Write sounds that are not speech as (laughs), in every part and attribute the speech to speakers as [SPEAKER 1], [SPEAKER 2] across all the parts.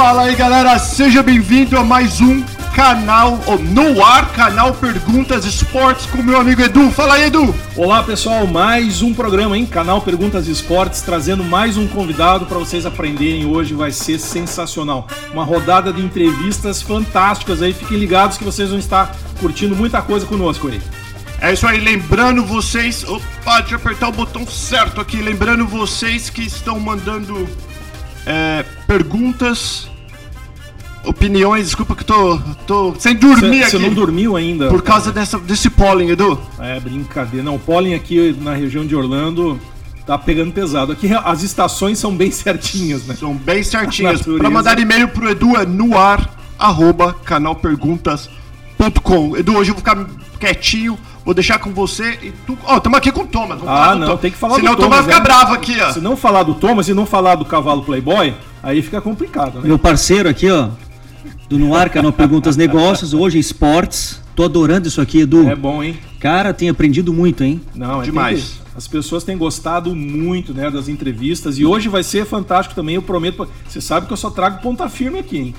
[SPEAKER 1] Fala aí galera, seja bem-vindo a mais um canal, ou no ar, canal Perguntas Esportes com meu amigo Edu. Fala aí, Edu!
[SPEAKER 2] Olá pessoal, mais um programa, hein? Canal Perguntas Esportes, trazendo mais um convidado para vocês aprenderem hoje, vai ser sensacional. Uma rodada de entrevistas fantásticas aí, fiquem ligados que vocês vão estar curtindo muita coisa conosco aí.
[SPEAKER 1] É isso aí, lembrando vocês. Opa, deixa eu apertar o botão certo aqui. Lembrando vocês que estão mandando é, perguntas opiniões, desculpa que tô, tô sem dormir
[SPEAKER 2] cê,
[SPEAKER 1] aqui.
[SPEAKER 2] Você não dormiu ainda?
[SPEAKER 1] Por causa dessa, desse pólen, Edu?
[SPEAKER 2] É, brincadeira. Não, o pólen aqui na região de Orlando tá pegando pesado. Aqui as estações são bem certinhas, né?
[SPEAKER 1] São bem certinhas. Para mandar e-mail pro Edu é noar, arroba, canalperguntas.com. Edu, hoje eu vou ficar quietinho, vou deixar com você e tu... Ó, oh, estamos aqui com o Thomas.
[SPEAKER 2] ah, não, tem que falar
[SPEAKER 1] Senão
[SPEAKER 2] do Thomas.
[SPEAKER 1] Senão o Thomas vai ficar bravo aqui, ó.
[SPEAKER 2] Se não falar do Thomas e não falar do cavalo Playboy, aí fica complicado, né?
[SPEAKER 3] Meu parceiro aqui, ó, do Noar, canal Perguntas Negócios, hoje esportes. Tô adorando isso aqui, Edu.
[SPEAKER 2] É bom, hein?
[SPEAKER 3] Cara, tem aprendido muito, hein?
[SPEAKER 2] Não, é demais. Que, as pessoas têm gostado muito, né, das entrevistas e hoje vai ser fantástico também, eu prometo. Você sabe que eu só trago ponta firme aqui, hein?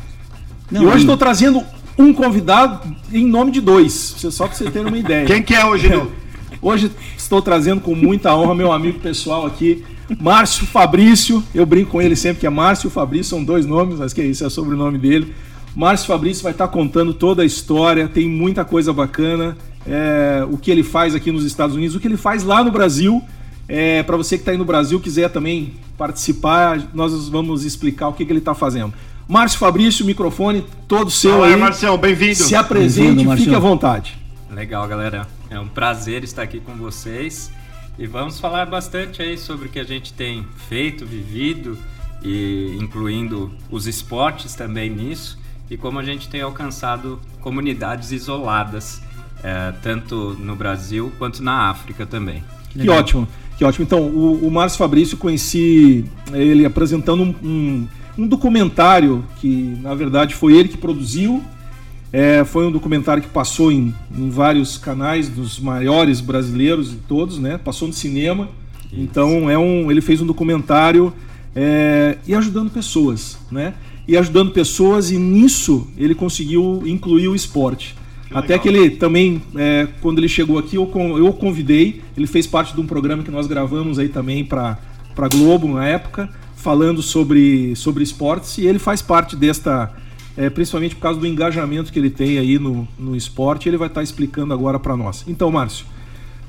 [SPEAKER 2] Não, e hoje estou trazendo um convidado em nome de dois, só para você ter uma ideia.
[SPEAKER 1] Quem que é hoje, Edu? (laughs)
[SPEAKER 2] Hoje estou trazendo com muita honra meu amigo pessoal aqui, Márcio Fabrício. Eu brinco com ele sempre que é Márcio Fabrício, são dois nomes, mas que é isso, é o sobrenome dele. Márcio Fabrício vai estar contando toda a história, tem muita coisa bacana. É, o que ele faz aqui nos Estados Unidos, o que ele faz lá no Brasil. É, Para você que está aí no Brasil, quiser também participar, nós vamos explicar o que, que ele está fazendo. Márcio Fabrício, microfone todo seu
[SPEAKER 1] Olá,
[SPEAKER 2] aí.
[SPEAKER 1] Marcelo, bem-vindo.
[SPEAKER 2] Se apresente, bem fique à vontade.
[SPEAKER 4] Legal, galera. É um prazer estar aqui com vocês e vamos falar bastante aí sobre o que a gente tem feito, vivido e incluindo os esportes também nisso e como a gente tem alcançado comunidades isoladas, é, tanto no Brasil quanto na África também.
[SPEAKER 2] Que ótimo, que ótimo. Então, o, o Márcio Fabrício, conheci ele apresentando um, um, um, documentário que, na verdade, foi ele que produziu. É, foi um documentário que passou em, em, vários canais dos maiores brasileiros de todos, né? Passou no cinema. Isso. Então, é um, ele fez um documentário é, e ajudando pessoas, né? E ajudando pessoas, e nisso ele conseguiu incluir o esporte. Que Até que ele também, é, quando ele chegou aqui, eu, eu convidei, ele fez parte de um programa que nós gravamos aí também para a Globo na época, falando sobre, sobre esportes, e ele faz parte desta, é, principalmente por causa do engajamento que ele tem aí no, no esporte, ele vai estar tá explicando agora para nós. Então, Márcio,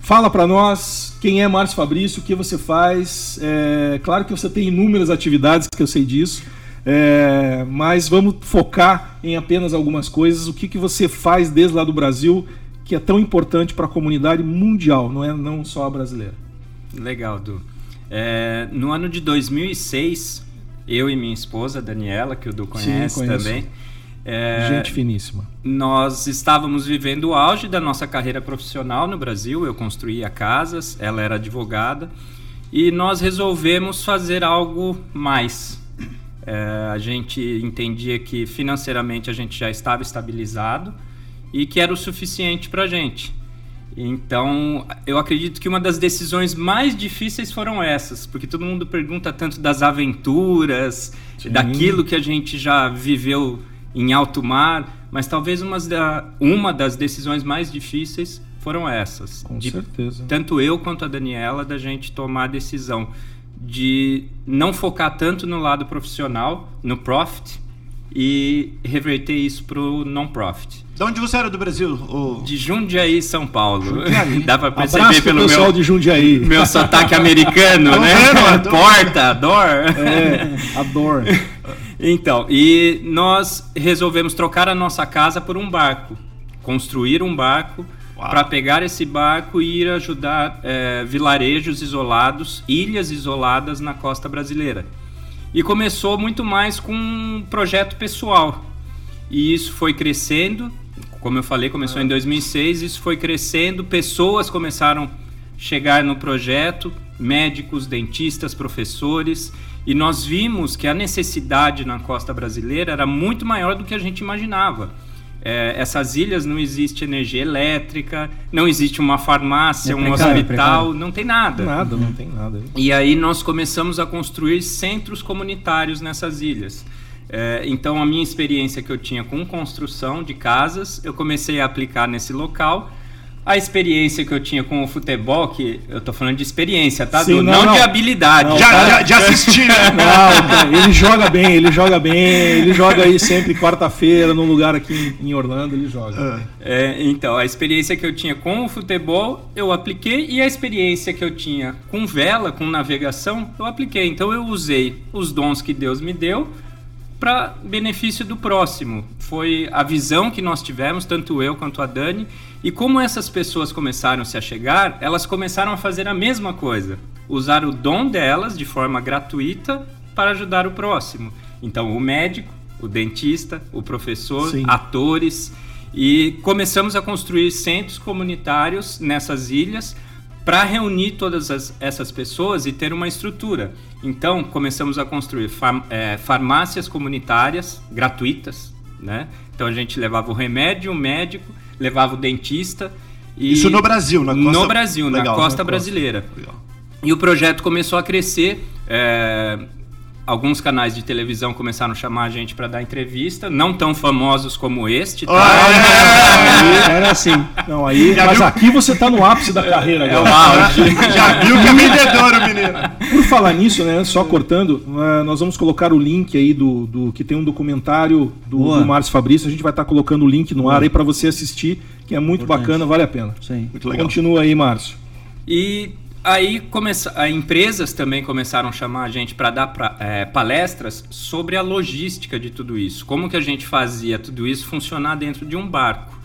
[SPEAKER 2] fala para nós quem é Márcio Fabrício, o que você faz. É, claro que você tem inúmeras atividades, que eu sei disso, é, mas vamos focar em apenas algumas coisas. O que, que você faz desde lá do Brasil que é tão importante para a comunidade mundial, não é não só a brasileira?
[SPEAKER 4] Legal, Du. É, no ano de 2006, eu e minha esposa, Daniela, que o Du conhece Sim, também.
[SPEAKER 2] É, Gente finíssima.
[SPEAKER 4] Nós estávamos vivendo o auge da nossa carreira profissional no Brasil. Eu construía casas, ela era advogada. E nós resolvemos fazer algo mais é, a gente entendia que financeiramente a gente já estava estabilizado e que era o suficiente para a gente. Então, eu acredito que uma das decisões mais difíceis foram essas, porque todo mundo pergunta tanto das aventuras, Sim. daquilo que a gente já viveu em alto mar, mas talvez uma, da, uma das decisões mais difíceis foram essas.
[SPEAKER 2] Com de, certeza.
[SPEAKER 4] Tanto eu quanto a Daniela, da gente tomar a decisão de não focar tanto no lado profissional, no profit, e reverter isso para o non-profit.
[SPEAKER 1] De onde você era do Brasil?
[SPEAKER 4] De Jundiaí, São Paulo. Jundiaí. (laughs) Dá para perceber Abraço pelo
[SPEAKER 2] pessoal meu, de Jundiaí.
[SPEAKER 4] meu sotaque americano, né? Vendo, (laughs) Porta, adoro.
[SPEAKER 2] É, adoro. (laughs)
[SPEAKER 4] então, e nós resolvemos trocar a nossa casa por um barco. Construir um barco para pegar esse barco e ir ajudar é, vilarejos isolados, ilhas isoladas na costa brasileira. E começou muito mais com um projeto pessoal. E isso foi crescendo, como eu falei, começou em 2006, isso foi crescendo, pessoas começaram a chegar no projeto, médicos, dentistas, professores, e nós vimos que a necessidade na costa brasileira era muito maior do que a gente imaginava é, essas ilhas não existe energia elétrica, não existe uma farmácia, é um precário, hospital, não tem nada.
[SPEAKER 2] Nada, não tem nada.
[SPEAKER 4] E aí nós começamos a construir centros comunitários nessas ilhas. É, então, a minha experiência que eu tinha com construção de casas, eu comecei a aplicar nesse local a experiência que eu tinha com o futebol, que eu tô falando de experiência, tá?
[SPEAKER 2] Sim, não,
[SPEAKER 4] não,
[SPEAKER 2] não.
[SPEAKER 4] de habilidade.
[SPEAKER 2] Não,
[SPEAKER 1] Já,
[SPEAKER 2] cara-
[SPEAKER 1] já, já assisti, né? (laughs)
[SPEAKER 2] Não, ele joga bem, ele joga bem, ele joga aí sempre quarta-feira num lugar aqui em em Orlando, ele joga.
[SPEAKER 4] É, então, a experiência que eu tinha com o futebol, eu apliquei, e a experiência que eu tinha com vela, com navegação, eu apliquei. Então, eu usei os dons que Deus me deu para benefício do próximo. Foi a visão que nós tivemos, tanto eu quanto a Dani, e como essas pessoas começaram a se chegar, elas começaram a fazer a mesma coisa, usar o dom delas de forma gratuita para ajudar o próximo. Então, o médico, o dentista, o professor,
[SPEAKER 2] Sim.
[SPEAKER 4] atores, e começamos a construir centros comunitários nessas ilhas para reunir todas as- essas pessoas e ter uma estrutura. Então, começamos a construir eh, farmácias comunitárias gratuitas, né? Então, a gente levava o remédio, o médico, levava o dentista. E...
[SPEAKER 1] Isso no Brasil, na costa...
[SPEAKER 4] No Brasil,
[SPEAKER 1] Legal,
[SPEAKER 4] na
[SPEAKER 1] na
[SPEAKER 4] costa
[SPEAKER 1] costa.
[SPEAKER 4] brasileira.
[SPEAKER 1] Legal.
[SPEAKER 4] E o projeto começou a crescer. é, alguns canais de televisão começaram a chamar a gente para dar entrevista, não tão famosos como este, tá?
[SPEAKER 1] Ah,
[SPEAKER 3] Era assim.
[SPEAKER 2] Não, aí,
[SPEAKER 1] Já
[SPEAKER 2] mas
[SPEAKER 1] viu?
[SPEAKER 2] aqui você tá no ápice da carreira
[SPEAKER 4] É o
[SPEAKER 2] agora.
[SPEAKER 4] auge.
[SPEAKER 1] Já viu que é vendedor, o menino.
[SPEAKER 2] Por falar nisso, né, só cortando, eh, nós vamos colocar o link aí do, do que tem um documentário do,
[SPEAKER 3] Boa.
[SPEAKER 2] do Márcio Fabrício. A gente vai estar colocando o link no ar aí para você assistir, que é muito
[SPEAKER 3] Importante.
[SPEAKER 2] bacana, vale a pena.
[SPEAKER 3] Aí.
[SPEAKER 1] Muito legal.
[SPEAKER 2] Continua aí, Márcio.
[SPEAKER 4] E aí começa, a empresas também começaram a chamar a gente para dar pra- é, palestras sobre a logística de tudo isso, como que a gente fazia tudo isso funcionar dentro de um barco.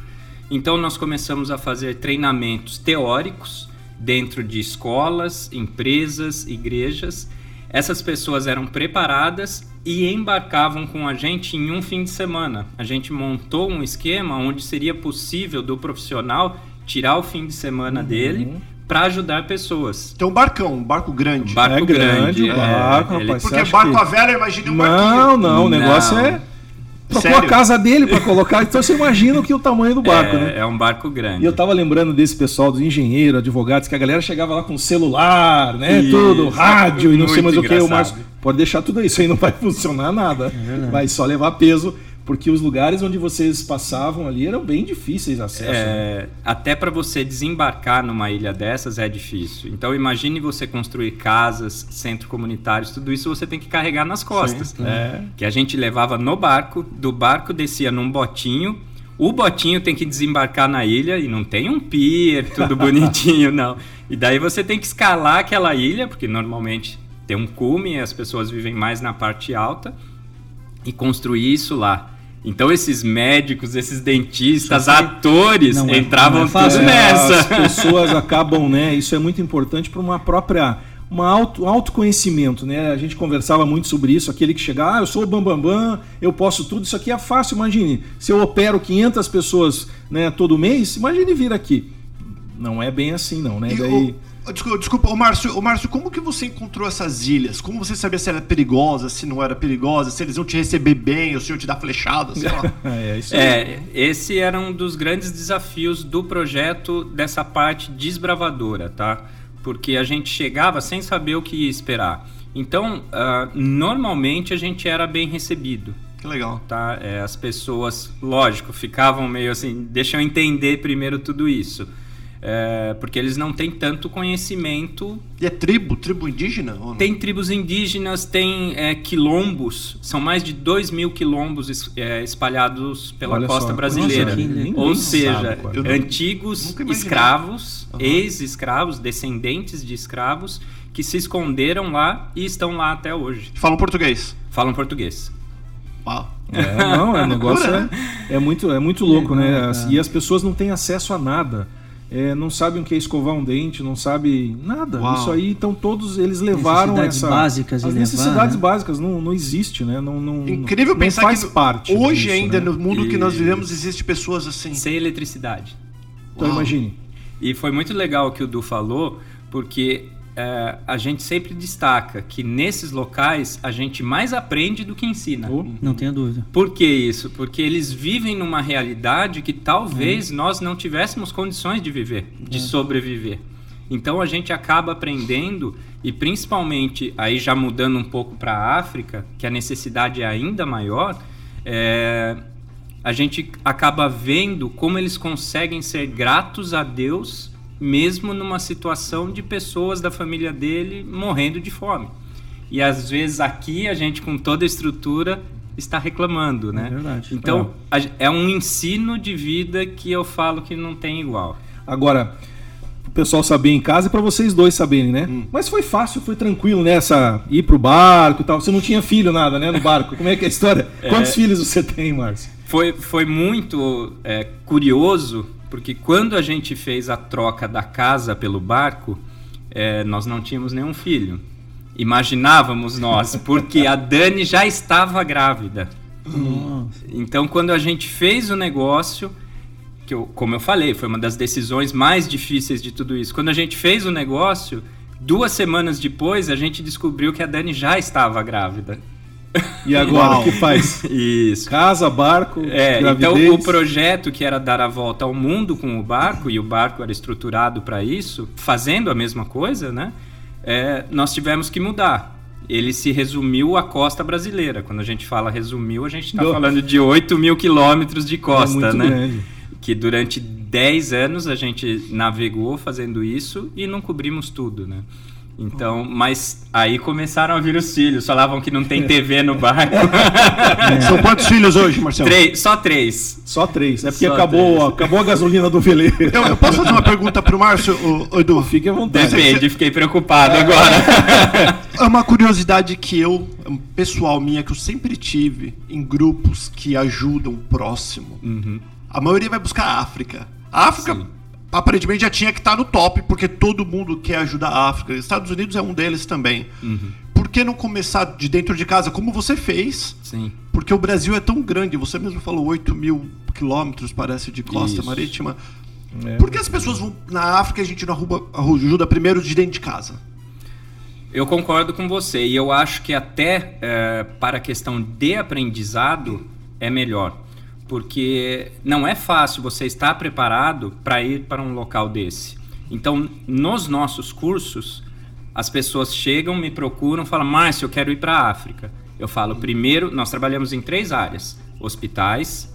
[SPEAKER 4] Então nós começamos a fazer treinamentos teóricos dentro de escolas, empresas, igrejas. Essas pessoas eram preparadas e embarcavam com a gente em um fim de semana. A gente montou um esquema onde seria possível do profissional tirar o fim de semana dele para ajudar pessoas.
[SPEAKER 1] Tem um barcão, um barco grande.
[SPEAKER 4] Barco
[SPEAKER 2] É grande
[SPEAKER 4] grande,
[SPEAKER 2] o barco,
[SPEAKER 4] é,
[SPEAKER 2] rapaz.
[SPEAKER 1] Porque barco
[SPEAKER 2] que-
[SPEAKER 1] a vela, eu imagino um
[SPEAKER 2] Não,
[SPEAKER 1] barquinho.
[SPEAKER 2] não, o negócio
[SPEAKER 4] Não.
[SPEAKER 2] é. Trocou a casa dele para colocar, então você imagina o que o tamanho do barco,
[SPEAKER 4] é,
[SPEAKER 2] né?
[SPEAKER 4] é um barco grande.
[SPEAKER 2] E eu tava lembrando desse pessoal, dos engenheiros, advogados, que a galera chegava lá com celular, né?
[SPEAKER 4] Isso.
[SPEAKER 2] Tudo, rádio e não sei mais
[SPEAKER 4] Muito
[SPEAKER 2] o que. O
[SPEAKER 4] engraçado.
[SPEAKER 2] Márcio, pode deixar tudo isso aí, não vai (laughs) funcionar nada. vai só levar peso, porque os lugares onde vocês passavam ali eram bem difíceis de acesso. né?
[SPEAKER 4] É, até para você desembarcar numa ilha dessas é difícil. Então imagine você construir casas, centros comunitários, tudo isso você tem que carregar nas costas.
[SPEAKER 2] É.
[SPEAKER 4] Que a gente levava no barco, do barco descia num botinho. O botinho tem que desembarcar na ilha e não tem um pier, tudo (laughs) bonitinho, não. E daí você tem que escalar aquela ilha, porque normalmente tem um cume e as pessoas vivem mais na parte alta, e construir isso lá. Então esses médicos, esses dentistas, atores
[SPEAKER 3] não é-
[SPEAKER 4] entravam
[SPEAKER 3] não é fácil.
[SPEAKER 2] É,
[SPEAKER 4] nessa.
[SPEAKER 2] As pessoas acabam, né? Isso é muito importante para uma própria. Uma auto, autoconhecimento, né? A gente conversava muito sobre isso. Aquele que chega, ah, eu sou o Bambambam, Bam, Bam, eu posso tudo. Isso aqui é fácil, imagine. Se eu opero 500 pessoas né, todo mês, imagine vir aqui. Não é bem assim, não, né?
[SPEAKER 1] E,
[SPEAKER 2] Daí,
[SPEAKER 1] ô, desculpa, desculpa, ô Márcio, ô Márcio, como que você encontrou essas ilhas? Como você sabia se era perigosa, se não era perigosa, se eles iam te receber bem, ou se iam te dar flechada, sei lá. (laughs)
[SPEAKER 2] é, isso.
[SPEAKER 4] É, esse era um dos grandes desafios do projeto dessa parte desbravadora, tá? Porque a gente chegava sem saber o que ia esperar. Então, ah, normalmente a gente era bem recebido,
[SPEAKER 1] Que legal.
[SPEAKER 4] tá? É, as pessoas, lógico, ficavam meio assim, deixa eu entender primeiro tudo isso. É, porque eles não têm tanto conhecimento
[SPEAKER 1] E é tribo, tribo indígena? Ou não?
[SPEAKER 4] tem tribos indígenas, tem é, quilombos, são mais de 2 mil quilombos es- é, espalhados pela
[SPEAKER 2] Olha
[SPEAKER 4] costa
[SPEAKER 2] só.
[SPEAKER 4] brasileira. Ou seja,
[SPEAKER 2] sabe,
[SPEAKER 1] não-
[SPEAKER 4] antigos escravos,
[SPEAKER 1] Aham.
[SPEAKER 4] ex-escravos, descendentes de escravos, que se esconderam lá e estão lá até hoje.
[SPEAKER 1] Falam português.
[SPEAKER 4] Falam português.
[SPEAKER 1] Uau.
[SPEAKER 2] É, não, é, (laughs) negócio é, é muito, é muito louco,
[SPEAKER 3] Legal,
[SPEAKER 2] né? As- E as pessoas não têm acesso a nada. É, não sabem o que é escovar um dente, não sabem nada.
[SPEAKER 1] Uau.
[SPEAKER 2] Isso aí, então todos eles levaram
[SPEAKER 3] Necessidades
[SPEAKER 2] essa.
[SPEAKER 3] básicas
[SPEAKER 2] as
[SPEAKER 3] e
[SPEAKER 2] necessidades
[SPEAKER 3] levar, né?
[SPEAKER 2] básicas não, não existe, né? Não, não,
[SPEAKER 1] Incrível
[SPEAKER 2] não
[SPEAKER 1] pensar
[SPEAKER 2] faz
[SPEAKER 1] que
[SPEAKER 2] parte.
[SPEAKER 1] hoje
[SPEAKER 2] disso,
[SPEAKER 1] ainda,
[SPEAKER 2] né?
[SPEAKER 1] no mundo que nós vivemos, existe pessoas assim.
[SPEAKER 4] Sem eletricidade.
[SPEAKER 2] Então
[SPEAKER 1] Uau.
[SPEAKER 2] imagine.
[SPEAKER 4] E foi muito legal o que o Du falou, porque é, a gente sempre destaca que nesses locais a gente mais aprende do que ensina.
[SPEAKER 2] Oh,
[SPEAKER 3] Não tenha dúvida.
[SPEAKER 4] Por que isso? Porque eles vivem numa realidade que talvez nós não tivéssemos condições de viver, de sobreviver. Então a gente acaba aprendendo e principalmente aí já mudando um pouco para a África, que a necessidade é ainda maior, é, a gente acaba vendo como eles conseguem ser gratos a Deus mesmo numa situação de pessoas da família dele morrendo de fome. E às vezes aqui a gente com toda a estrutura está reclamando, né?
[SPEAKER 3] É verdade.
[SPEAKER 4] Então é. é um ensino de vida que eu falo que não tem igual.
[SPEAKER 2] Agora, o pessoal saber em casa e para vocês dois saberem, né? Hum. Mas foi fácil, foi tranquilo, né? Essa, ir pro barco e tal. Você não tinha filho, nada, né? No barco. Como é que é a história? (laughs) É... Quantos filhos você tem, Márcio?
[SPEAKER 4] Foi, foi muito é, curioso, porque quando a gente fez a troca da casa pelo barco, é, nós não tínhamos nenhum filho. Imaginávamos nós, porque a Dani já estava grávida. Então, quando a gente fez o negócio, que eu, como eu falei, foi uma das decisões mais difíceis de tudo isso. Quando a gente fez o negócio, duas semanas depois, a gente descobriu que a Dani já estava grávida.
[SPEAKER 2] E agora o que faz? (laughs)
[SPEAKER 4] Isso.
[SPEAKER 2] Casa, barco,
[SPEAKER 4] é, Então o projeto que era dar a volta ao mundo com o barco e o barco era estruturado para isso, fazendo a mesma coisa, né? É, nós tivemos que mudar. Ele se resumiu à costa brasileira. Quando a gente fala resumiu, a gente está falando de 8 mil quilômetros de costa, é né? Grande. Que durante 10 anos a gente navegou fazendo isso e não cobrimos tudo, né? Então, mas aí começaram a vir os filhos, falavam que não tem TV no barco. (laughs)
[SPEAKER 2] São quantos filhos hoje, Marcelo?
[SPEAKER 4] Três, só três.
[SPEAKER 2] Só três, é porque acabou, três. acabou a gasolina do veleiro. Eu, eu, posso fazer uma pergunta para o Márcio, Edu?
[SPEAKER 4] Fique à vontade. Depende, fiquei preocupado é. agora.
[SPEAKER 1] É uma curiosidade que eu, pessoal minha, que eu sempre tive em grupos que ajudam o próximo. Uhum. A maioria vai buscar a África. A África Sim aparentemente já tinha que estar tá no top, porque todo mundo quer ajudar a África. Estados Unidos é um deles também. Uhum. Por que não começar de dentro de casa, como você fez?
[SPEAKER 4] Sim.
[SPEAKER 1] Porque o Brasil é tão grande, você mesmo falou 8 mil quilômetros, parece, de costa Isso. marítima. É. Por que as pessoas vão na África e a gente não ajuda primeiro de dentro de casa?
[SPEAKER 4] Eu concordo com você e eu acho que até é, para a questão de aprendizado é melhor porque não é fácil você estar preparado para ir para um local desse. Então, nos nossos cursos, as pessoas chegam, me procuram, falam: Márcio, eu quero ir para a África. Eu falo: primeiro, nós trabalhamos em três áreas: hospitais,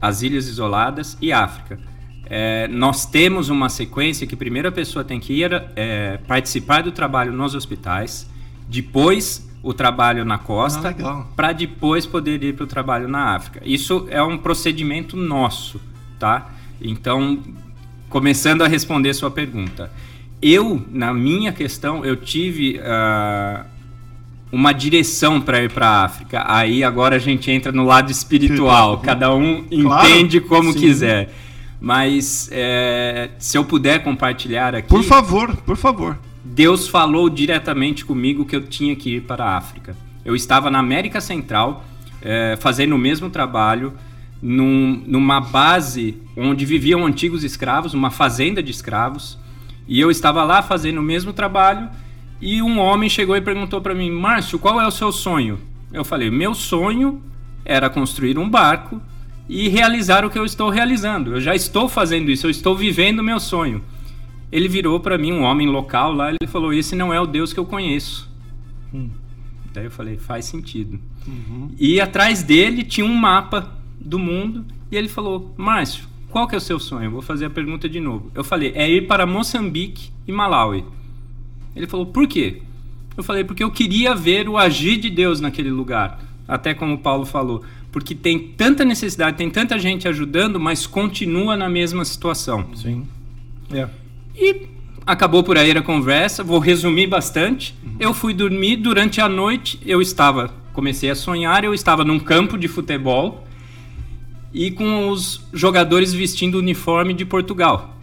[SPEAKER 4] as ilhas isoladas e África. É, nós temos uma sequência que primeiro a pessoa tem que ir é, participar do trabalho nos hospitais, depois o trabalho na costa ah, para depois poder ir para o trabalho na África. Isso é um procedimento nosso, tá? Então, começando a responder sua pergunta, eu na minha questão eu tive uh, uma direção para ir para a África. Aí agora a gente entra no lado espiritual. Cada um claro, entende como sim. quiser. Mas é, se eu puder compartilhar aqui.
[SPEAKER 2] Por favor, por favor.
[SPEAKER 4] Deus falou diretamente comigo que eu tinha que ir para a África. Eu estava na América Central, é, fazendo o mesmo trabalho, num, numa base onde viviam antigos escravos, uma fazenda de escravos, e eu estava lá fazendo o mesmo trabalho. E um homem chegou e perguntou para mim: Márcio, qual é o seu sonho? Eu falei: Meu sonho era construir um barco e realizar o que eu estou realizando. Eu já estou fazendo isso, eu estou vivendo o meu sonho ele virou para mim, um homem local lá, ele falou: Esse não é o Deus que eu conheço. Hum. Daí eu falei: Faz sentido. Uhum. E atrás dele tinha um mapa do mundo e ele falou: Márcio, qual que é o seu sonho? Eu vou fazer a pergunta de novo. Eu falei: É ir para Moçambique e Malawi. Ele falou: Por quê? Eu falei: Porque eu queria ver o agir de Deus naquele lugar. Até como o Paulo falou, porque tem tanta necessidade, tem tanta gente ajudando, mas continua na mesma situação.
[SPEAKER 2] Sim.
[SPEAKER 4] É. E acabou por aí a conversa, vou resumir bastante. Uhum. Eu fui dormir, durante a noite eu estava, comecei a sonhar, eu estava num campo de futebol e com os jogadores vestindo o uniforme de Portugal.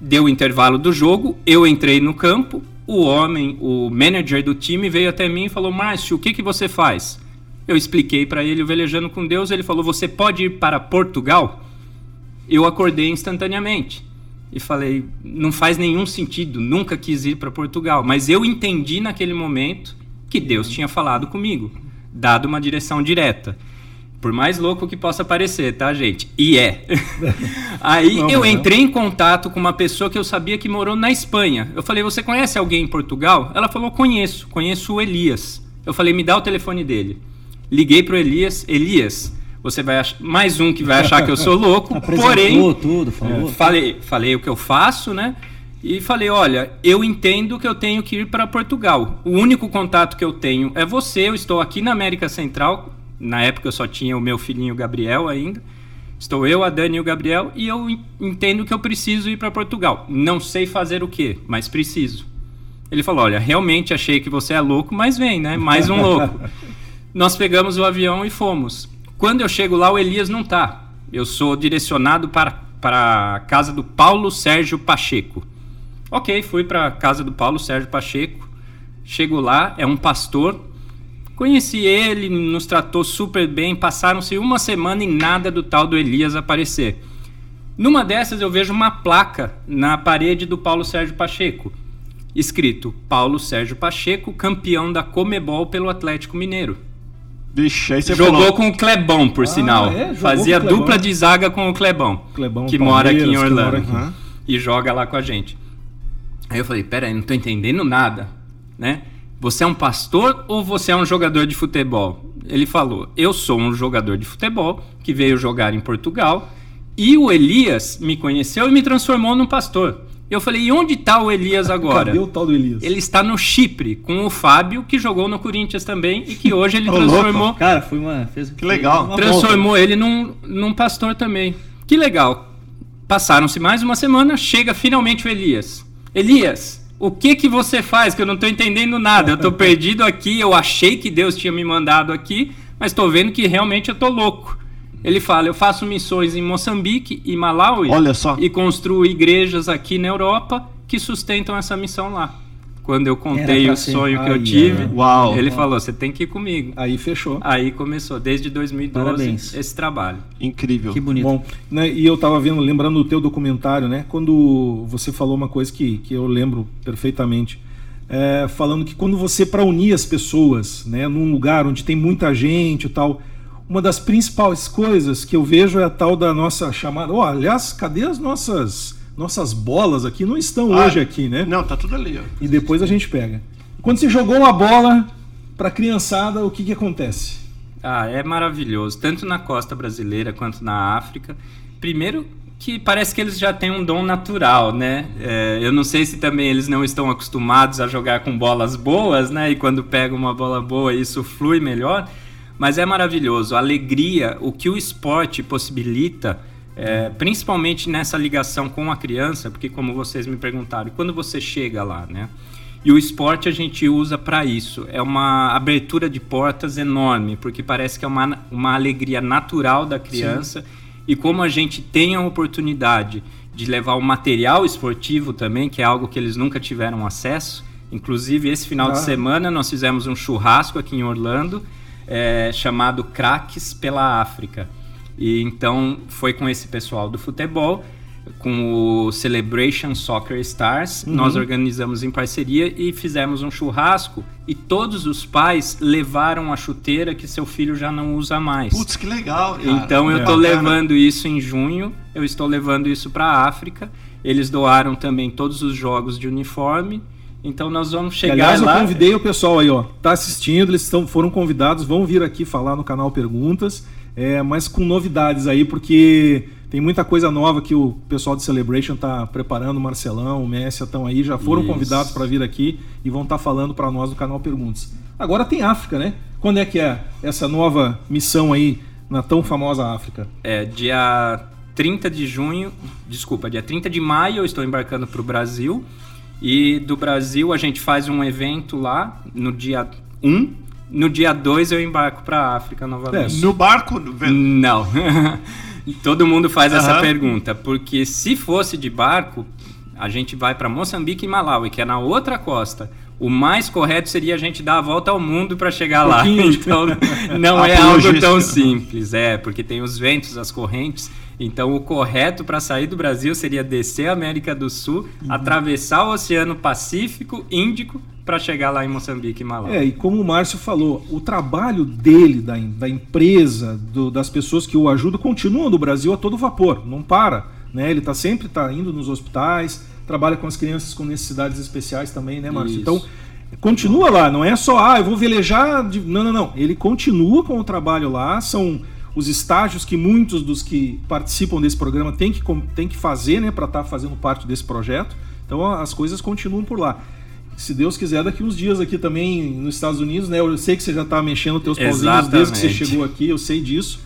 [SPEAKER 4] Deu o intervalo do jogo, eu entrei no campo, o homem, o manager do time veio até mim e falou: "Márcio, o que que você faz?" Eu expliquei para ele o velejando com Deus, ele falou: "Você pode ir para Portugal?" Eu acordei instantaneamente e falei: não faz nenhum sentido, nunca quis ir para Portugal. Mas eu entendi naquele momento que Deus tinha falado comigo, dado uma direção direta. Por mais louco que possa parecer, tá, gente? E é. (laughs) Aí
[SPEAKER 2] Não,
[SPEAKER 4] eu
[SPEAKER 2] é.
[SPEAKER 4] entrei em contato com uma pessoa que eu sabia que morou na Espanha. Eu falei, você conhece alguém em Portugal? Ela falou, conheço, conheço o Elias. Eu falei, me dá o telefone dele. Liguei pro Elias, Elias, você vai achar. Mais um que vai achar que eu sou louco, (laughs)
[SPEAKER 3] Apresentou
[SPEAKER 4] porém.
[SPEAKER 3] tudo, falou.
[SPEAKER 4] Falei, falei o que eu faço, né? E falei, olha, eu entendo que eu tenho que ir para Portugal. O único contato que eu tenho é você. Eu estou aqui na América Central. Na época eu só tinha o meu filhinho Gabriel ainda. Estou eu, a Dani e o Gabriel e eu en- entendo que eu preciso ir para Portugal. Não sei fazer o quê, mas preciso. Ele falou: Olha, realmente achei que você é louco, mas vem, né? Mais um louco. (laughs) Nós pegamos o avião e fomos. Quando eu chego lá, o Elias não tá. Eu sou direcionado para, para a casa do Paulo Sérgio Pacheco. Ok, fui para a casa do Paulo Sérgio Pacheco. Chego lá, é um pastor. Conheci ele, nos tratou super bem. Passaram-se uma semana e nada do tal do Elias aparecer. Numa dessas eu vejo uma placa na parede do Paulo Sérgio Pacheco, escrito Paulo Sérgio Pacheco, campeão da Comebol pelo Atlético Mineiro.
[SPEAKER 1] Vixe, aí você
[SPEAKER 4] Jogou
[SPEAKER 1] falou.
[SPEAKER 4] com o Clebão, por
[SPEAKER 2] Ah,
[SPEAKER 4] sinal.
[SPEAKER 2] é?
[SPEAKER 4] Fazia dupla de zaga com o Clebão,
[SPEAKER 2] Clebão,
[SPEAKER 4] que mora aqui em Orlando.
[SPEAKER 2] aqui.
[SPEAKER 4] E joga lá com a gente. Aí eu falei, peraí, não tô entendendo nada, né? Você é um pastor ou você é um jogador de futebol? Ele falou, eu sou um jogador de futebol que veio jogar em Portugal e o Elias me conheceu e me transformou num pastor. Eu falei, e onde tá o Elias (laughs) agora?
[SPEAKER 2] Cadê o tal do Elias?
[SPEAKER 4] Ele está no Chipre com o Fábio, que jogou no Corinthians também e que hoje ele (laughs)
[SPEAKER 1] Ô, louco.
[SPEAKER 4] transformou,
[SPEAKER 3] Cara, foi uma. Fez,
[SPEAKER 1] Que legal.
[SPEAKER 3] uma
[SPEAKER 4] transformou ele num, num pastor também. Que legal. Passaram-se mais uma semana, chega finalmente o Elias. Elias, o que que você faz? Que eu não tô entendendo nada. Eu tô (laughs) perdido aqui, eu achei que Deus tinha me mandado aqui, mas tô vendo que realmente eu tô louco. Ele fala, eu faço missões em Moçambique e Malawi
[SPEAKER 1] Olha só.
[SPEAKER 4] e construo igrejas aqui na Europa que sustentam essa missão lá. Quando eu contei o
[SPEAKER 3] ser.
[SPEAKER 4] sonho que
[SPEAKER 2] Ai,
[SPEAKER 4] eu tive,
[SPEAKER 1] ai. Uau.
[SPEAKER 4] ele falou, você tem que ir comigo.
[SPEAKER 2] Aí fechou.
[SPEAKER 4] Aí começou, desde 2012,
[SPEAKER 3] Parabéns.
[SPEAKER 4] esse trabalho.
[SPEAKER 1] Incrível.
[SPEAKER 3] Que bonito.
[SPEAKER 2] Bom, né, e eu tava vendo, lembrando do teu documentário, né? Quando você falou uma coisa que, que eu lembro perfeitamente. É, falando que quando você, para unir as pessoas, né, num lugar onde tem muita gente e tal, uma das principais coisas que eu vejo é a tal da nossa chamada. Ó, aliás, cadê as nossas nossas bolas aqui? Não estão
[SPEAKER 1] Ah,
[SPEAKER 2] hoje aqui, né?
[SPEAKER 1] Não, tá tudo ali, ó.
[SPEAKER 2] E depois a gente pega. Quando você jogou uma bola pra criançada, o que que acontece?
[SPEAKER 4] Ah, é maravilhoso, tanto na costa brasileira quanto na África. Primeiro que parece que eles já têm um dom natural, né? É, eu não sei se também eles não estão acostumados a jogar com bolas boas, né? E quando pegam uma bola boa isso flui melhor. Mas é maravilhoso, a alegria, o que o esporte possibilita, é, principalmente nessa ligação com a criança, porque como vocês me perguntaram, quando você chega lá, né? E o esporte a gente usa para isso. É uma abertura de portas enorme, porque parece que é uma, uma alegria natural da criança. E como a gente tem a oportunidade de levar o material esportivo também, que é algo que eles nunca tiveram acesso. Inclusive, esse final de
[SPEAKER 2] Ah.
[SPEAKER 4] semana nós fizemos um churrasco aqui em Orlando, é, chamado Craques pela África. E então foi com esse pessoal do futebol, com o Celebration Soccer Stars, nós organizamos em parceria e fizemos um churrasco e todos os pais levaram a chuteira que seu filho já não usa mais.
[SPEAKER 1] Putz, que legal, cara.
[SPEAKER 4] Então eu
[SPEAKER 2] É.
[SPEAKER 4] tô
[SPEAKER 1] Bacana.
[SPEAKER 4] levando isso em junho, eu estou levando isso para a África. Eles doaram também todos os jogos de uniforme. Então nós vamos
[SPEAKER 2] E,
[SPEAKER 4] chegar
[SPEAKER 2] aliás,
[SPEAKER 4] lá.
[SPEAKER 2] eu convidei o pessoal aí, ó. Tá assistindo, eles estão, foram convidados, vão vir aqui falar no canal Perguntas, é, mas com novidades aí, porque tem muita coisa nova que o pessoal de Celebration tá preparando, o Marcelão, o Messi estão aí, já foram
[SPEAKER 4] Isso.
[SPEAKER 2] convidados para vir aqui e vão estar falando para nós no canal Perguntas. Agora tem África, né? Quando é que é essa nova missão aí na tão famosa África?
[SPEAKER 4] É, dia 30 de junho, desculpa, dia 30 de maio eu estou embarcando para o Brasil. E do Brasil a gente faz um evento lá no dia 1. No dia 2 eu embarco para a África novamente.
[SPEAKER 1] No barco.
[SPEAKER 4] Não. (laughs) Todo mundo faz essa
[SPEAKER 1] Aham.
[SPEAKER 4] pergunta, porque se fosse de barco, a gente vai para Moçambique e Malawi, que é na outra costa. O mais correto seria a gente dar a volta ao mundo para chegar lá. (laughs) Então, não (laughs) é algo tão simples, é, porque tem os ventos, as correntes. Então, o correto para sair do Brasil seria descer a América do Sul, uhum. atravessar o Oceano Pacífico, Índico, para chegar lá em Moçambique e Malawi.
[SPEAKER 2] É, e como o Márcio falou, o trabalho dele, da, da empresa, do, das pessoas que o ajudam, continua no Brasil a todo vapor, não para. Né? Ele está sempre tá indo nos hospitais, trabalha com as crianças com necessidades especiais também, né, Márcio? Então, continua lá, não é só, ah, eu vou velejar. De... Não, não, não. Ele continua com o trabalho lá, são os estágios que muitos dos que participam desse programa têm que, têm que fazer, né, para estar tá fazendo parte desse projeto. Então, as coisas continuam por lá se Deus quiser, daqui uns dias aqui também nos Estados Unidos, né? Eu sei que você já está mexendo os teus pauzinhos desde que você chegou aqui, eu sei disso.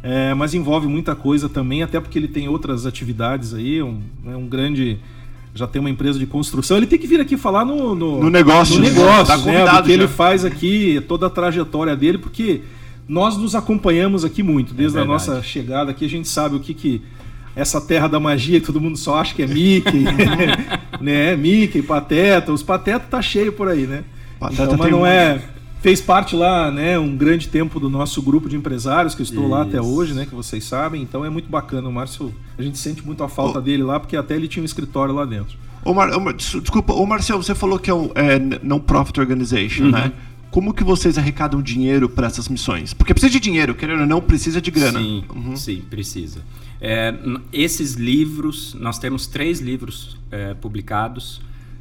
[SPEAKER 2] É, mas envolve muita coisa também, até porque ele tem outras atividades aí, um, é um grande. Já tem uma empresa de construção. Ele tem que vir aqui falar no, no,
[SPEAKER 1] no negócio,
[SPEAKER 2] no negócio tá né? Do que já. ele faz aqui, toda a trajetória dele, porque nós nos acompanhamos aqui muito, desde é a nossa chegada aqui, a gente sabe o que, que essa terra da magia que todo mundo só acha que é Mickey, (laughs) né? Mickey, Pateta, os Pateta tá cheio por aí, né? Pateta então, mas não é fez parte lá, né, um grande tempo do nosso grupo de empresários que eu estou Isso. lá até hoje, né, que vocês sabem. Então é muito bacana o Márcio. A gente sente muito a falta oh. dele lá porque até ele tinha um escritório lá dentro.
[SPEAKER 1] Ô, Mar... Desculpa, ô Marcelo, você falou que é um é, não profit organization, uhum. né? Como que vocês arrecadam dinheiro para essas missões? Porque precisa de dinheiro, querendo ou não, precisa de grana.
[SPEAKER 4] Sim, uhum. sim, precisa. É, esses livros, nós temos três livros é, publicados,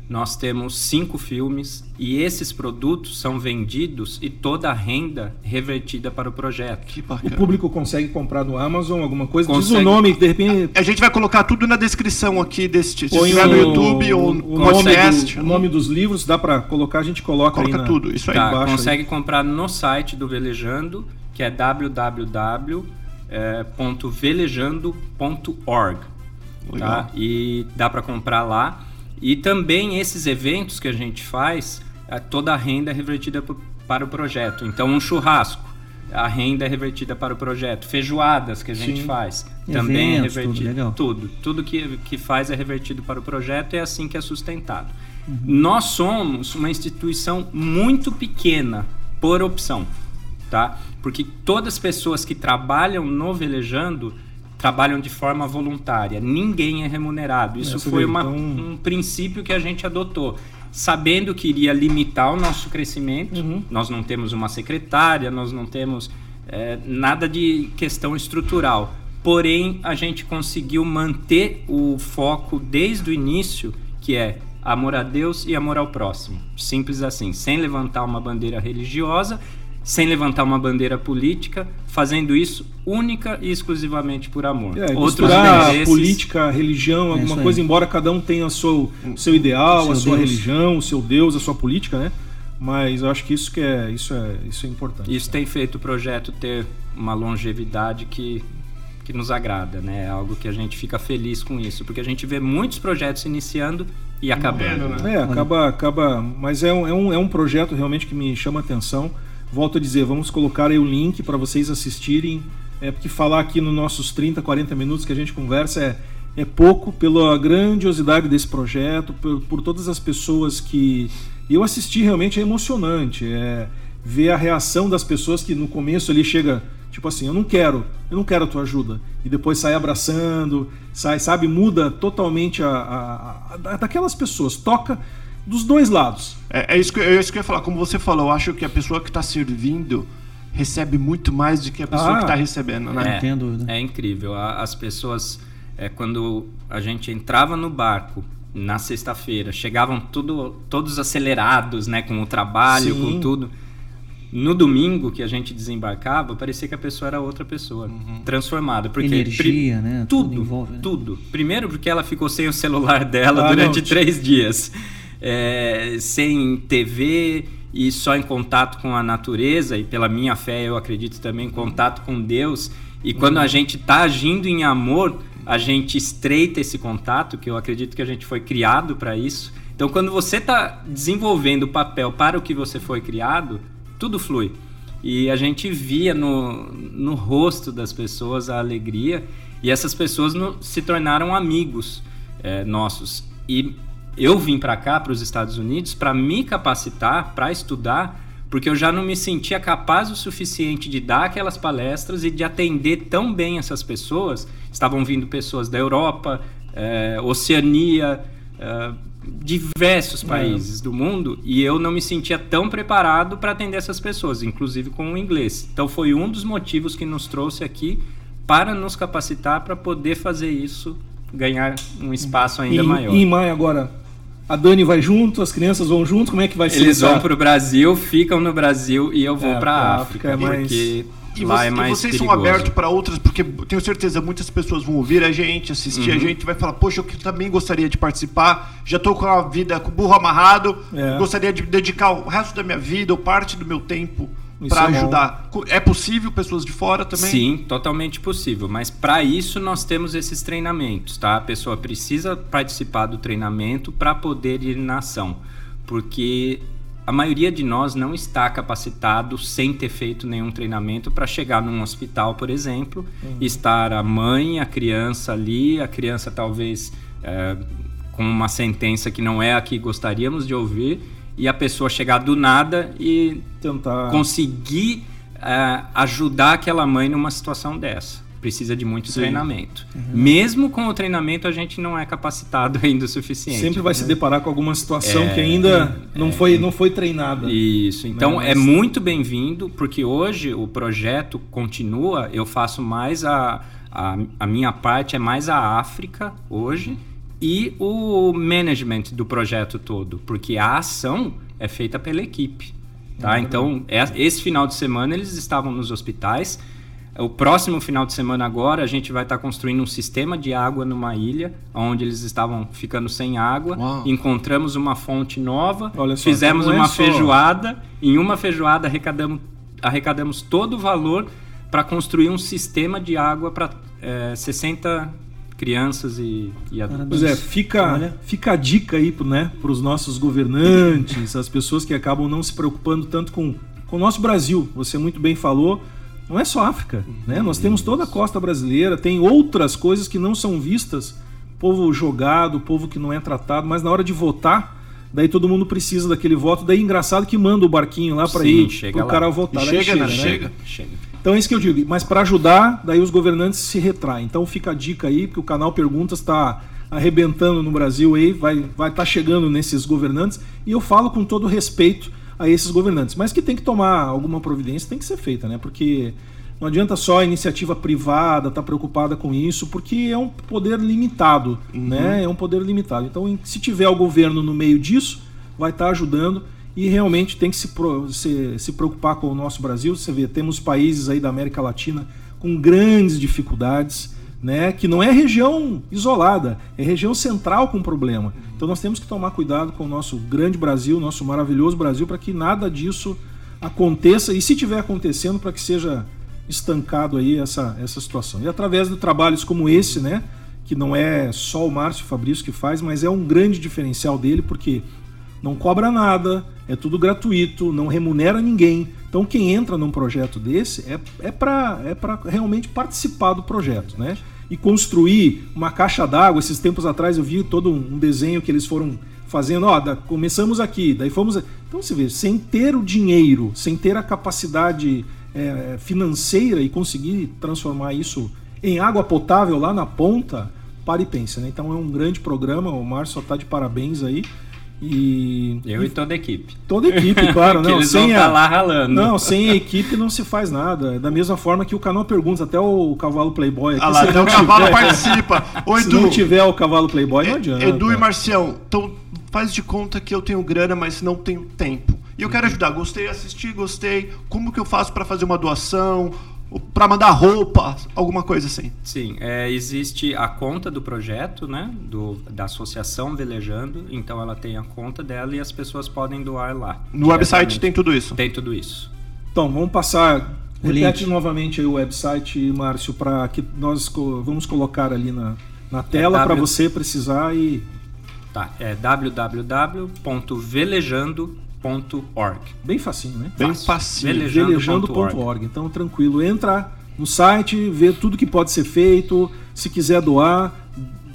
[SPEAKER 4] nós temos cinco filmes e esses produtos são vendidos e toda a renda revertida para o projeto.
[SPEAKER 2] Que bacana. O público consegue comprar no Amazon alguma coisa? Consegue. Diz o nome, de repente.
[SPEAKER 1] A, a gente vai colocar tudo na descrição aqui deste. Se no YouTube ou no podcast.
[SPEAKER 2] Do, o nome dos livros, dá para colocar, a gente coloca
[SPEAKER 1] Coloca
[SPEAKER 2] na,
[SPEAKER 1] tudo, isso aí.
[SPEAKER 4] Tá, embaixo. Consegue aí. comprar no site do Velejando, que é www é, .velejando.org. Tá? E dá para comprar lá. E também esses eventos que a gente faz, é, toda a renda é revertida para o projeto. Então, um churrasco, a renda é revertida para o projeto. Feijoadas que a gente Sim. faz, Eventos, também é revertido. Tudo, tudo, tudo, que, que faz é revertido para o projeto e é assim que é sustentado. Uhum. Nós somos uma instituição muito pequena, por opção tá? Porque todas as pessoas que trabalham no velejando trabalham de forma voluntária, ninguém é remunerado. Isso foi uma, então... um princípio que a gente adotou, sabendo que iria limitar o nosso crescimento. Uhum. Nós não temos uma secretária, nós não temos é, nada de questão estrutural. Porém, a gente conseguiu manter o foco desde o início, que é amor a Deus e amor ao próximo. Simples assim, sem levantar uma bandeira religiosa sem levantar uma bandeira política, fazendo isso única e exclusivamente por amor.
[SPEAKER 2] É, Outros interesses... política, religião, é alguma coisa, embora cada um tenha o seu, seu ideal, seu a sua Deus. religião, o seu Deus, a sua política, né? Mas eu acho que isso que é isso é isso é importante.
[SPEAKER 4] Isso tem feito o projeto ter uma longevidade que que nos agrada, né? É algo que a gente fica feliz com isso, porque a gente vê muitos projetos iniciando e acabando.
[SPEAKER 2] Né? É, acaba, acaba, mas é um, é um, é um projeto realmente que me chama a atenção. Volto a dizer, vamos colocar aí o link para vocês assistirem, é porque falar aqui nos nossos 30, 40 minutos que a gente conversa é, é pouco pela grandiosidade desse projeto, por, por todas as pessoas que eu assisti realmente é emocionante, é ver a reação das pessoas que no começo ali chega tipo assim, eu não quero, eu não quero a tua ajuda. E depois sai abraçando, sai, sabe, muda totalmente a, a, a, daquelas pessoas, toca dos dois lados.
[SPEAKER 1] É, é, isso que, é isso que eu ia falar. Como você falou, eu acho que a pessoa que está servindo recebe muito mais do que a pessoa ah, que está recebendo, né?
[SPEAKER 4] É, é incrível. As pessoas, é, quando a gente entrava no barco na sexta-feira, chegavam tudo, todos acelerados, né, com o trabalho, Sim. com tudo. No domingo que a gente desembarcava, parecia que a pessoa era outra pessoa, uhum. transformada. Porque
[SPEAKER 3] Energia, né?
[SPEAKER 4] Tudo, tudo, envolve, né? tudo. Primeiro porque ela ficou sem o celular dela ah, durante não, três dias é, sem TV e só em contato com a natureza, e pela minha fé eu acredito também em contato com Deus. E quando a gente está agindo em amor, a gente estreita esse contato, que eu acredito que a gente foi criado para isso. Então, quando você está desenvolvendo o papel para o que você foi criado, tudo flui. E a gente via no, no rosto das pessoas a alegria, e essas pessoas no, se tornaram amigos é, nossos e eu vim para cá, para os Estados Unidos, para me capacitar, para estudar, porque eu já não me sentia capaz o suficiente de dar aquelas palestras e de atender tão bem essas pessoas. Estavam vindo pessoas da Europa, é, Oceania, é, diversos países é. do mundo, e eu não me sentia tão preparado para atender essas pessoas, inclusive com o inglês. Então foi um dos motivos que nos trouxe aqui para nos capacitar para poder fazer isso, ganhar um espaço ainda
[SPEAKER 2] e,
[SPEAKER 4] maior.
[SPEAKER 2] E em maio agora, a Dani vai junto, as crianças vão junto, como é que vai ser?
[SPEAKER 4] Eles vão para o Brasil, ficam no Brasil e eu vou é, para a África, África é porque
[SPEAKER 1] e, lá você, é mais e vocês perigoso. são abertos para outras, porque tenho certeza muitas pessoas vão ouvir a gente, assistir uhum. a gente, vai falar, poxa, eu também gostaria de participar, já estou com a vida com o burro amarrado, é. gostaria de dedicar o resto da minha vida ou parte do meu tempo para é ajudar. É possível pessoas de fora também?
[SPEAKER 4] Sim, totalmente possível. Mas para isso nós temos esses treinamentos, tá? A pessoa precisa participar do treinamento para poder ir na ação, porque a maioria de nós não está capacitado sem ter feito nenhum treinamento para chegar num hospital, por exemplo, uhum. estar a mãe, a criança ali, a criança talvez é, com uma sentença que não é a que gostaríamos de ouvir e a pessoa chegar do nada e tentar conseguir uh, ajudar aquela mãe numa situação dessa. Precisa de muito Sim. treinamento. Uhum. Mesmo com o treinamento, a gente não é capacitado (laughs) ainda o suficiente.
[SPEAKER 2] Sempre vai né? se deparar com alguma situação é, que ainda é, não, foi, não foi treinada.
[SPEAKER 4] Isso. Então Mas... é muito bem-vindo, porque hoje o projeto continua. Eu faço mais a, a, a minha parte, é mais a África hoje e o management do projeto todo, porque a ação é feita pela equipe. Tá? Uhum. Então, é, esse final de semana eles estavam nos hospitais. O próximo final de semana agora a gente vai estar tá construindo um sistema de água numa ilha, onde eles estavam ficando sem água. Uau. Encontramos uma fonte nova, só, fizemos uma é feijoada. Em uma feijoada arrecadamos, arrecadamos todo o valor para construir um sistema de água para é, 60 crianças e, e adultos.
[SPEAKER 2] Pois é, fica, fica a dica aí né, para os nossos governantes, as pessoas que acabam não se preocupando tanto com, com o nosso Brasil. Você muito bem falou, não é só África, né? Nós temos toda a costa brasileira, tem outras coisas que não são vistas, povo jogado, povo que não é tratado, mas na hora de votar, daí todo mundo precisa daquele voto, daí engraçado que manda o barquinho lá para ir para o cara votar.
[SPEAKER 1] chega, chega, né? chega,
[SPEAKER 2] chega. Então é isso que eu digo. Mas para ajudar, daí os governantes se retraem. Então fica a dica aí, porque o canal Perguntas está arrebentando no Brasil aí, vai estar vai tá chegando nesses governantes. E eu falo com todo respeito a esses governantes. Mas que tem que tomar alguma providência, tem que ser feita, né? Porque não adianta só a iniciativa privada estar tá preocupada com isso, porque é um poder limitado, uhum. né? É um poder limitado. Então, se tiver o governo no meio disso, vai estar tá ajudando e realmente tem que se, se, se preocupar com o nosso Brasil. Você vê, temos países aí da América Latina com grandes dificuldades, né, que não é região isolada, é região central com problema. Então nós temos que tomar cuidado com o nosso grande Brasil, nosso maravilhoso Brasil, para que nada disso aconteça e se tiver acontecendo, para que seja estancado aí essa, essa situação. E através de trabalhos como esse, né, que não é só o Márcio Fabrício que faz, mas é um grande diferencial dele, porque não cobra nada, é tudo gratuito, não remunera ninguém. Então quem entra num projeto desse é, é para é realmente participar do projeto, né? E construir uma caixa d'água. Esses tempos atrás eu vi todo um desenho que eles foram fazendo. Ó, da, começamos aqui, daí fomos. Então você vê, sem ter o dinheiro, sem ter a capacidade é, financeira e conseguir transformar isso em água potável lá na ponta, pare e pense, né? Então é um grande programa, o Márcio só está de parabéns aí. E,
[SPEAKER 4] eu e toda a equipe.
[SPEAKER 2] Toda a equipe, (laughs) claro. não,
[SPEAKER 4] eles sem vão a, tá lá ralando.
[SPEAKER 2] Não, sem a equipe não se faz nada. Da mesma forma que o canal pergunta, até o cavalo Playboy. Aqui,
[SPEAKER 1] ah lá, até o cavalo tiver, participa.
[SPEAKER 2] Ô, Edu, se não tiver o cavalo Playboy, não adianta.
[SPEAKER 1] Edu e Marcião, então faz de conta que eu tenho grana, mas não tenho tempo. E eu quero ajudar. Gostei, assisti, gostei. Como que eu faço para fazer uma doação? Para mandar roupa, alguma coisa assim.
[SPEAKER 4] Sim, é, existe a conta do projeto, né, do, da associação Velejando, então ela tem a conta dela e as pessoas podem doar lá.
[SPEAKER 1] No website tem tudo isso?
[SPEAKER 4] Tem tudo isso.
[SPEAKER 2] Então, vamos passar, o repete link. novamente aí o website, Márcio, para que nós vamos colocar ali na, na tela é para w... você precisar e...
[SPEAKER 4] Tá, é www.velejando.com velejando.org.
[SPEAKER 2] Bem facinho, né?
[SPEAKER 1] Bem facinho.
[SPEAKER 2] Velejando.org. Então, tranquilo. Entra no site, vê tudo que pode ser feito. Se quiser doar,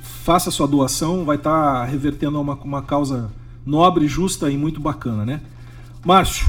[SPEAKER 2] faça sua doação, vai estar tá revertendo uma, uma causa nobre, justa e muito bacana, né? Márcio,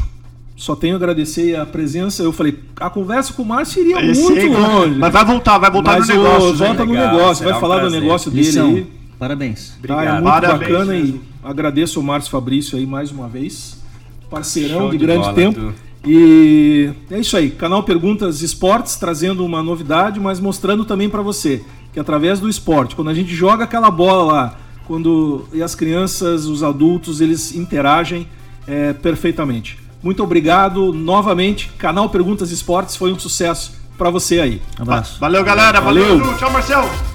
[SPEAKER 2] só tenho a agradecer a presença. Eu falei, a conversa com o Márcio iria Esse muito aí, longe.
[SPEAKER 1] Mas vai voltar, vai voltar mas no negócio.
[SPEAKER 2] Volta no negócio, vai um falar prazer. do negócio dele
[SPEAKER 3] Lição.
[SPEAKER 2] aí.
[SPEAKER 3] Parabéns.
[SPEAKER 2] Tá, é muito Parabéns, bacana mesmo. e agradeço o Márcio Fabrício aí mais uma vez. Parceirão Show de, de grande bola, tempo. Tu. E é isso aí, canal Perguntas Esportes trazendo uma novidade, mas mostrando também para você que através do esporte, quando a gente joga aquela bola lá, quando e as crianças, os adultos, eles interagem é, perfeitamente. Muito obrigado novamente. Canal Perguntas Esportes foi um sucesso para você aí.
[SPEAKER 1] Um abraço. Valeu, galera. Valeu. Valeu. Tchau, Marcelo.